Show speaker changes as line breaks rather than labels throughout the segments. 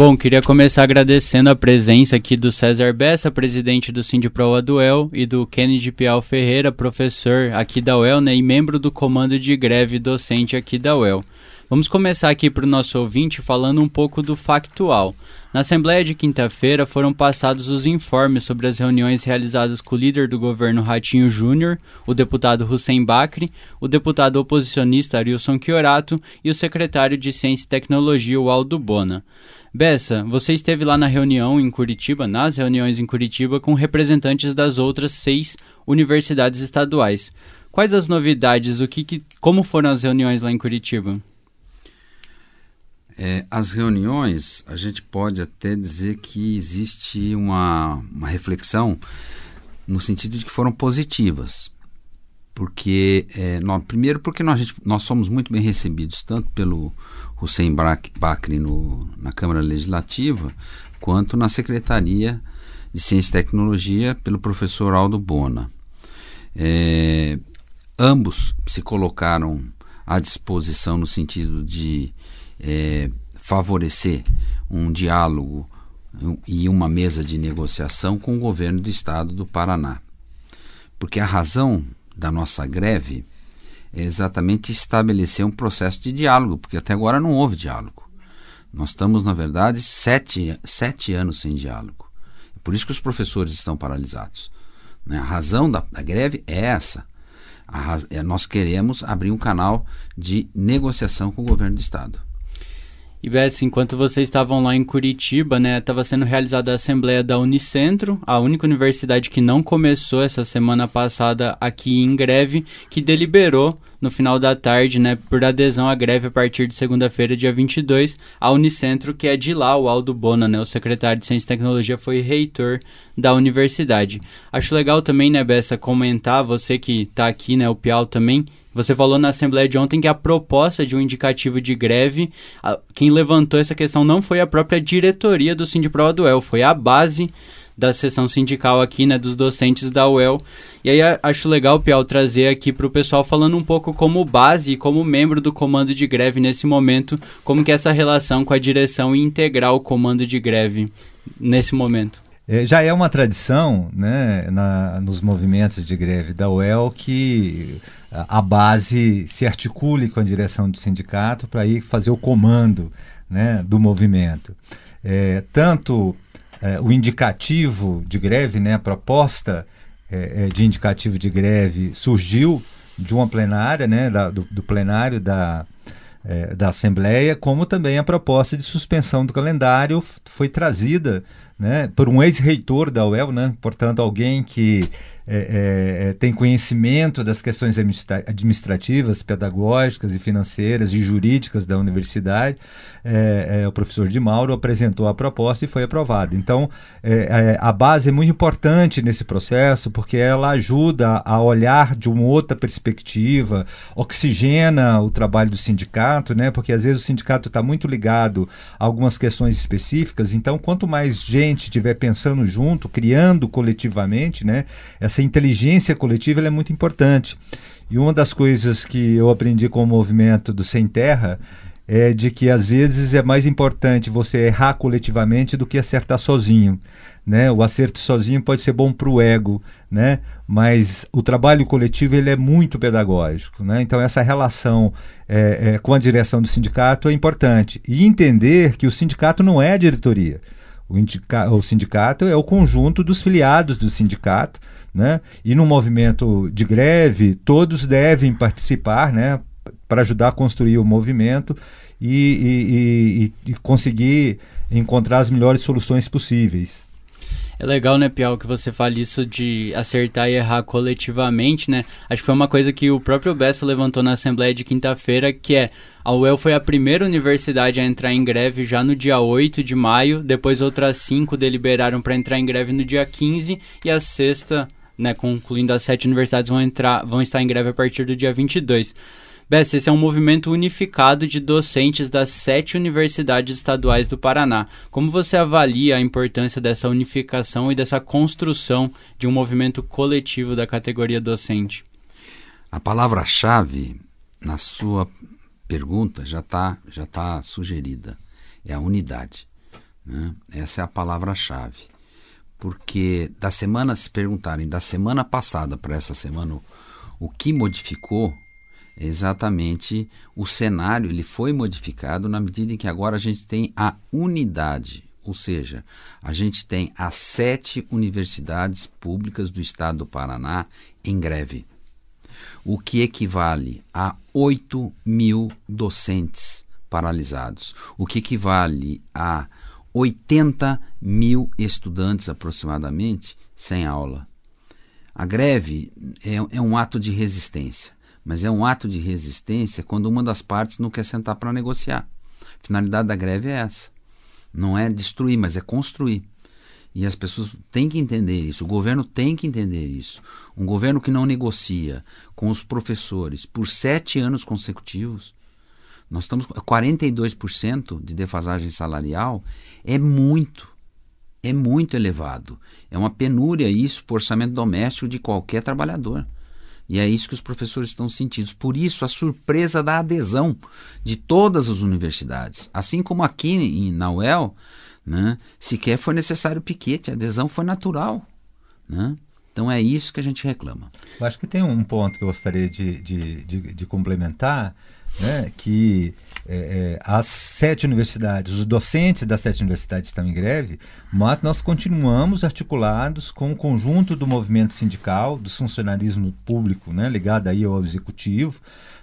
Bom, queria começar agradecendo a presença aqui do César Bessa, presidente do Sindipro da UEL, e do Kennedy Pial Ferreira, professor aqui da UEL, né, e membro do comando de greve docente aqui da UEL. Vamos começar aqui para o nosso ouvinte falando um pouco do factual. Na Assembleia de quinta-feira foram passados os informes sobre as reuniões realizadas com o líder do governo Ratinho Júnior, o deputado Hussein Bakri, o deputado oposicionista Arilson Chiorato e o secretário de Ciência e Tecnologia, o Aldo Bona. Bessa, você esteve lá na reunião em Curitiba, nas reuniões em Curitiba, com representantes das outras seis universidades estaduais. Quais as novidades? O que, que como foram as reuniões lá em Curitiba?
É, as reuniões, a gente pode até dizer que existe uma, uma reflexão no sentido de que foram positivas. Porque, é, primeiro, porque nós, gente, nós somos muito bem recebidos, tanto pelo Hussein Bakri no, na Câmara Legislativa, quanto na Secretaria de Ciência e Tecnologia, pelo professor Aldo Bona. É, ambos se colocaram à disposição no sentido de é, favorecer um diálogo e uma mesa de negociação com o governo do estado do Paraná. Porque a razão da nossa greve é exatamente estabelecer um processo de diálogo, porque até agora não houve diálogo. Nós estamos, na verdade, sete, sete anos sem diálogo. Por isso que os professores estão paralisados. Né? A razão da, da greve é essa. É, nós queremos abrir um canal de negociação com o governo do Estado.
E Bess, enquanto vocês estavam lá em Curitiba, né, estava sendo realizada a assembleia da Unicentro, a única universidade que não começou essa semana passada aqui em greve, que deliberou no final da tarde, né, por adesão à greve a partir de segunda-feira, dia 22, a Unicentro, que é de lá, o Aldo Bona, né, o secretário de Ciência e Tecnologia, foi reitor da universidade. Acho legal também, né, Bessa, comentar, você que está aqui, né, o Piau também, você falou na Assembleia de ontem que a proposta de um indicativo de greve, a, quem levantou essa questão não foi a própria diretoria do Sindipro do UEL, foi a base da sessão sindical aqui, né, dos docentes da UEL. E aí acho legal, Piau, trazer aqui para o pessoal falando um pouco como base e como membro do comando de greve nesse momento, como que é essa relação com a direção integrar o comando de greve nesse momento.
É, já é uma tradição né, na, nos movimentos de greve da UEL que a base se articule com a direção do sindicato para ir fazer o comando né, do movimento. É, tanto é, o indicativo de greve, né, a proposta é, é de indicativo de greve surgiu de uma plenária, né, da, do, do, plenário da, é, da Assembleia, como também a proposta de suspensão do calendário foi trazida né, por um ex-reitor da UEL, né, portanto, alguém que é, é, é, tem conhecimento das questões administrativas, pedagógicas e financeiras e jurídicas da universidade, é, é, o professor de Mauro apresentou a proposta e foi aprovada. Então, é, a base é muito importante nesse processo porque ela ajuda a olhar de uma outra perspectiva, oxigena o trabalho do sindicato, né? porque às vezes o sindicato está muito ligado a algumas questões específicas. Então, quanto mais gente estiver pensando junto, criando coletivamente, né? essa essa inteligência coletiva é muito importante. E uma das coisas que eu aprendi com o movimento do Sem Terra é de que às vezes é mais importante você errar coletivamente do que acertar sozinho. Né? O acerto sozinho pode ser bom para o ego, né? mas o trabalho coletivo ele é muito pedagógico. Né? Então, essa relação é, é, com a direção do sindicato é importante. E entender que o sindicato não é a diretoria. O, indica, o sindicato é o conjunto dos filiados do sindicato né? E no movimento de greve, todos devem participar né? para ajudar a construir o movimento e, e, e, e conseguir encontrar as melhores soluções possíveis.
É legal, né, Piau, que você fale isso de acertar e errar coletivamente, né? Acho que foi uma coisa que o próprio Bessa levantou na Assembleia de quinta-feira, que é a UEL foi a primeira universidade a entrar em greve já no dia 8 de maio, depois outras cinco deliberaram para entrar em greve no dia 15 e a sexta né, concluindo as sete universidades vão, entrar, vão estar em greve a partir do dia 22. Bess, esse é um movimento unificado de docentes das sete universidades estaduais do Paraná. Como você avalia a importância dessa unificação e dessa construção de um movimento coletivo da categoria docente?
A palavra-chave na sua pergunta já está já tá sugerida. É a unidade. Né? Essa é a palavra-chave. Porque da semana, se perguntarem da semana passada para essa semana, o, o que modificou, exatamente o cenário ele foi modificado na medida em que agora a gente tem a unidade, ou seja, a gente tem as sete universidades públicas do estado do Paraná em greve, o que equivale a 8 mil docentes paralisados, o que equivale a 80 mil estudantes aproximadamente sem aula. A greve é, é, um ato de resistência, mas é um ato de resistência quando uma das partes não quer sentar para negociar. A finalidade da greve é essa. Não é destruir, mas é construir. E as pessoas têm que entender isso, o governo tem que entender isso. Um governo que não negocia com os professores por sete anos consecutivos, nós estamos 42% de defasagem salarial é muito, é muito elevado. É uma penúria isso para o orçamento doméstico de qualquer trabalhador. E é isso que os professores estão sentindo. Por isso, a surpresa da adesão de todas as universidades. Assim como aqui em, na UEL, né, sequer foi necessário piquete, a adesão foi natural. Né? Então é isso que a gente reclama.
Eu acho que tem um ponto que eu gostaria de, de, de, de complementar né, que é, é, as sete universidades, os docentes das sete universidades estão em greve, mas nós continuamos articulados com o conjunto do movimento sindical, do funcionarismo público, né, ligado aí ao executivo,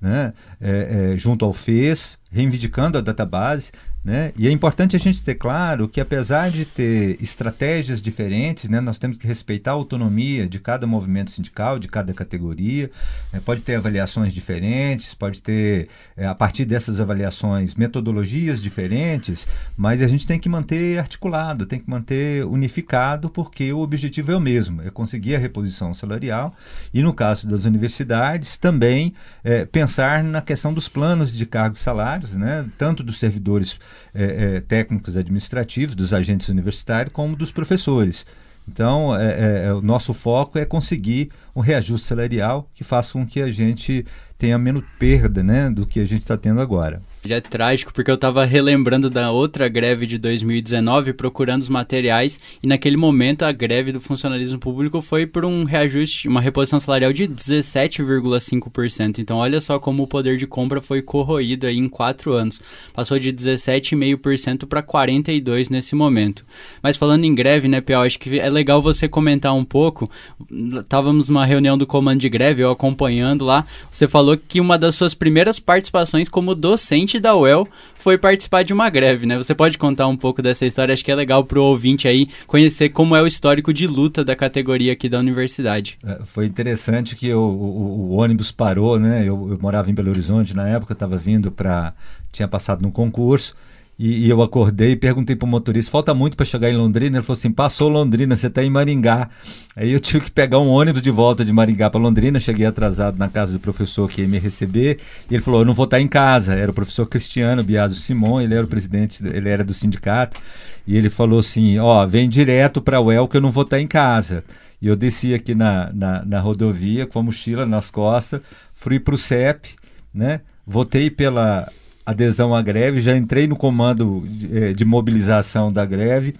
né, é, é junto ao FES, reivindicando a database, né? E é importante a gente ter claro que, apesar de ter estratégias diferentes, né, nós temos que respeitar a autonomia de cada movimento sindical, de cada categoria. Né? Pode ter avaliações diferentes, pode ter, é, a partir dessas avaliações, metodologias diferentes, mas a gente tem que manter articulado, tem que manter unificado, porque o objetivo é o mesmo: é conseguir a reposição salarial e, no caso das universidades, também é, pensar na questão dos planos de cargos e salários, né, tanto dos servidores é, é, técnicos administrativos, dos agentes universitários, como dos professores. Então, é, é, é, o nosso foco é conseguir um reajuste salarial que faça com que a gente tenha menos perda né, do que a gente está tendo agora.
Já é trágico porque eu estava relembrando da outra greve de 2019, procurando os materiais, e naquele momento a greve do funcionalismo público foi por um reajuste, uma reposição salarial de 17,5%. Então olha só como o poder de compra foi corroído aí em quatro anos. Passou de 17,5% para 42% nesse momento. Mas falando em greve, né, Piau, acho que é legal você comentar um pouco. Estávamos numa reunião do comando de greve, eu acompanhando lá. Você falou que uma das suas primeiras participações como docente da UEL foi participar de uma greve, né? Você pode contar um pouco dessa história? Acho que é legal para o ouvinte aí conhecer como é o histórico de luta da categoria aqui da universidade.
É, foi interessante que o, o, o ônibus parou, né? Eu, eu, morava em Belo Horizonte na época, estava vindo para. tinha passado num concurso. E, e, eu acordei e perguntei para o motorista: falta muito para chegar em Londrina? Ele falou assim: passou Londrina, você está em Maringá. Aí eu tive que pegar um ônibus de volta de Maringá para Londrina. Cheguei atrasado na casa do professor que ia me receber. E ele falou: eu não vou estar tá em casa. Era o professor Cristiano Biaso Simon, ele era o presidente, ele era do sindicato. E ele falou assim: ó, vem direto para a UEL que eu não vou estar tá em casa. E eu desci aqui na, na, na rodovia com a mochila nas costas, fui para o CEP, né? Votei pela adesão à greve, já entrei no comando de, eh, de mobilização da greve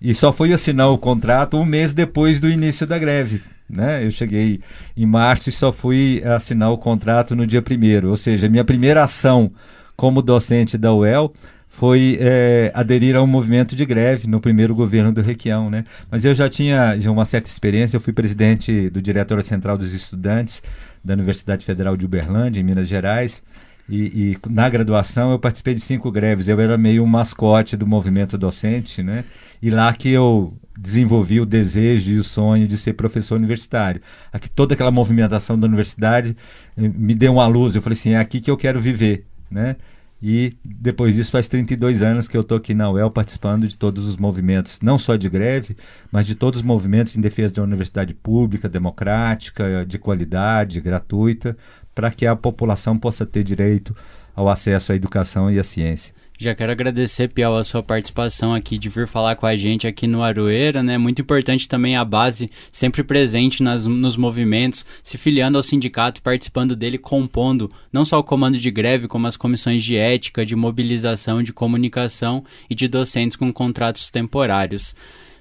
e só fui assinar o contrato um mês depois do início da greve. Né? Eu cheguei em março e só fui assinar o contrato no dia primeiro. Ou seja, minha primeira ação como docente da UEL foi é, aderir a um movimento de greve no primeiro governo do Requião, né? Mas eu já tinha já uma certa experiência, eu fui presidente do Diretório Central dos Estudantes da Universidade Federal de Uberlândia, em Minas Gerais, e, e, na graduação eu participei de cinco greves. Eu era meio um mascote do movimento docente, né? E lá que eu desenvolvi o desejo e o sonho de ser professor universitário. Aqui toda aquela movimentação da universidade eh, me deu uma luz. Eu falei assim, é aqui que eu quero viver, né? E depois disso faz 32 anos que eu estou aqui na UEL participando de todos os movimentos, não só de greve, mas de todos os movimentos em defesa de uma universidade pública, democrática, de qualidade, gratuita, para que a população possa ter direito ao acesso à educação e à ciência.
Já quero agradecer, Piau, a sua participação aqui, de vir falar com a gente aqui no Aroeira, né? Muito importante também a base, sempre presente nas, nos movimentos, se filiando ao sindicato, participando dele, compondo não só o comando de greve, como as comissões de ética, de mobilização, de comunicação e de docentes com contratos temporários.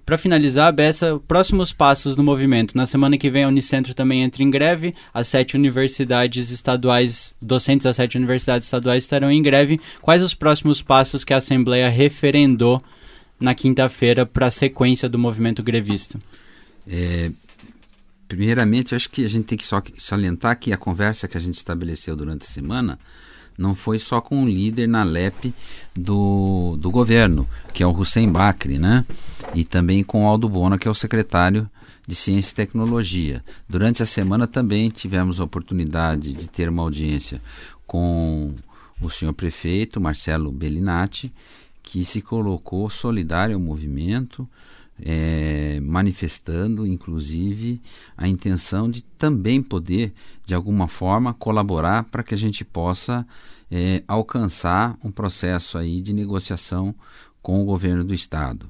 Para finalizar, Bessa, próximos passos do movimento. Na semana que vem, a Unicentro também entra em greve. As sete universidades estaduais, docentes das sete universidades estaduais estarão em greve. Quais os próximos passos que a Assembleia referendou na quinta-feira para a sequência do movimento grevista?
É, primeiramente, acho que a gente tem que só salientar que a conversa que a gente estabeleceu durante a semana não foi só com o líder na LEP do, do governo, que é o Hussein Bakri, né? E também com o Aldo Bona, que é o secretário de Ciência e Tecnologia. Durante a semana também tivemos a oportunidade de ter uma audiência com o senhor prefeito, Marcelo Bellinati, que se colocou solidário ao movimento, é, manifestando, inclusive, a intenção de também poder, de alguma forma, colaborar para que a gente possa é, alcançar um processo aí de negociação com o governo do Estado.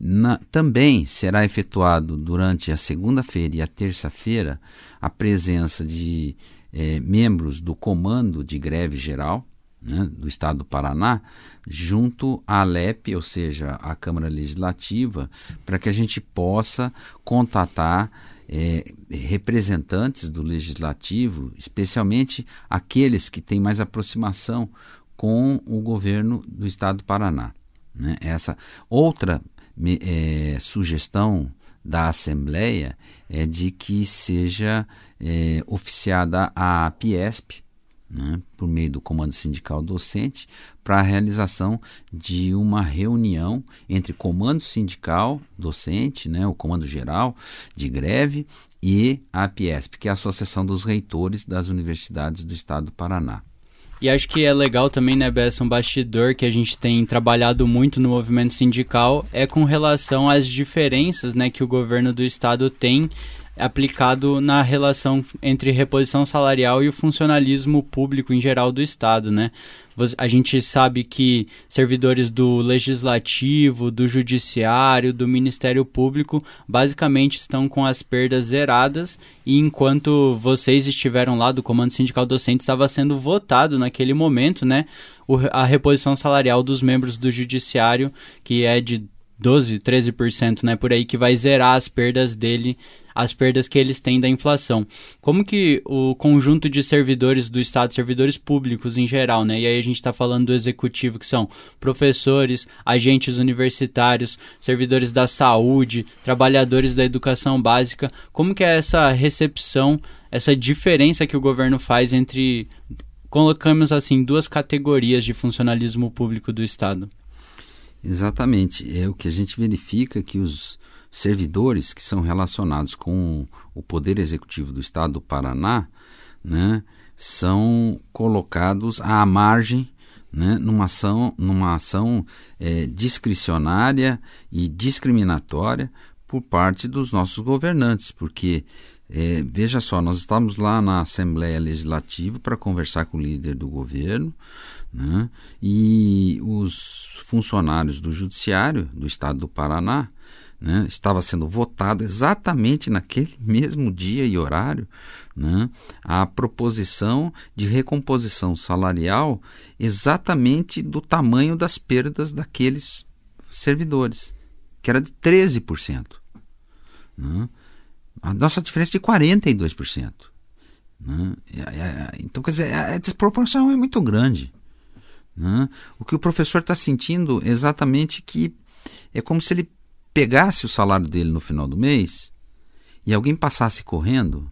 Na, também será efetuado durante a segunda-feira e a terça-feira a presença de é, membros do Comando de Greve Geral, né, do Estado do Paraná, junto à LEP, ou seja, à Câmara Legislativa, para que a gente possa contatar é, representantes do Legislativo, especialmente aqueles que têm mais aproximação com o governo do Estado do Paraná. Né? Essa outra é, sugestão da Assembleia é de que seja é, oficiada a Piesp, né, por meio do Comando Sindical Docente, para a realização de uma reunião entre Comando Sindical Docente, né, o Comando Geral de Greve, e a APIESP, que é a Associação dos Reitores das Universidades do Estado do Paraná.
E acho que é legal também, né, Bessa, um bastidor que a gente tem trabalhado muito no movimento sindical é com relação às diferenças, né, que o governo do estado tem aplicado na relação entre reposição salarial e o funcionalismo público em geral do Estado, né? A gente sabe que servidores do Legislativo, do Judiciário, do Ministério Público basicamente estão com as perdas zeradas e enquanto vocês estiveram lá do Comando Sindical Docente estava sendo votado naquele momento, né? a reposição salarial dos membros do Judiciário, que é de 12, 13%, né, por aí que vai zerar as perdas dele, as perdas que eles têm da inflação. Como que o conjunto de servidores do Estado, servidores públicos em geral, né, e aí a gente está falando do executivo, que são professores, agentes universitários, servidores da saúde, trabalhadores da educação básica, como que é essa recepção, essa diferença que o governo faz entre, colocamos assim, duas categorias de funcionalismo público do Estado?
Exatamente. É o que a gente verifica que os servidores que são relacionados com o Poder Executivo do Estado do Paraná né, são colocados à margem né, numa ação, numa ação é, discricionária e discriminatória por parte dos nossos governantes, porque é, veja só, nós estamos lá na Assembleia Legislativa para conversar com o líder do governo, né? e os funcionários do Judiciário do Estado do Paraná né, estava sendo votado exatamente naquele mesmo dia e horário né, a proposição de recomposição salarial exatamente do tamanho das perdas daqueles servidores, que era de 13%. Né? A nossa diferença é de 42%. Né? Então, quer dizer, a desproporção é muito grande. Né? O que o professor está sentindo exatamente que é como se ele pegasse o salário dele no final do mês e alguém passasse correndo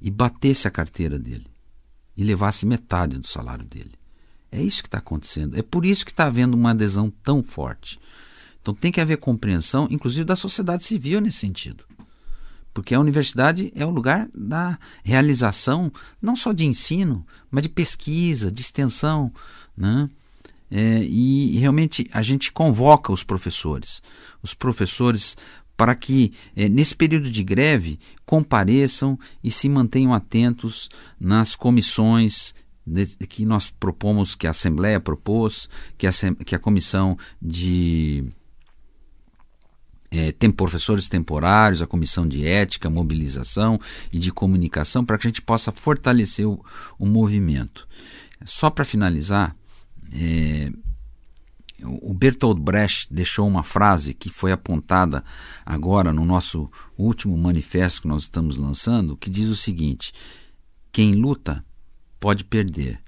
e batesse a carteira dele e levasse metade do salário dele. É isso que está acontecendo. É por isso que está havendo uma adesão tão forte. Então tem que haver compreensão, inclusive da sociedade civil nesse sentido porque a universidade é o lugar da realização não só de ensino, mas de pesquisa, de extensão, né? É, e realmente a gente convoca os professores, os professores para que é, nesse período de greve compareçam e se mantenham atentos nas comissões que nós propomos, que a Assembleia propôs, que a, que a comissão de é, tem professores temporários, a comissão de ética, mobilização e de comunicação, para que a gente possa fortalecer o, o movimento. Só para finalizar, é, o Bertolt Brecht deixou uma frase que foi apontada agora no nosso último manifesto que nós estamos lançando, que diz o seguinte: quem luta pode perder,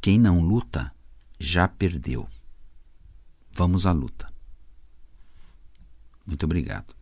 quem não luta já perdeu. Vamos à luta. Muito obrigado.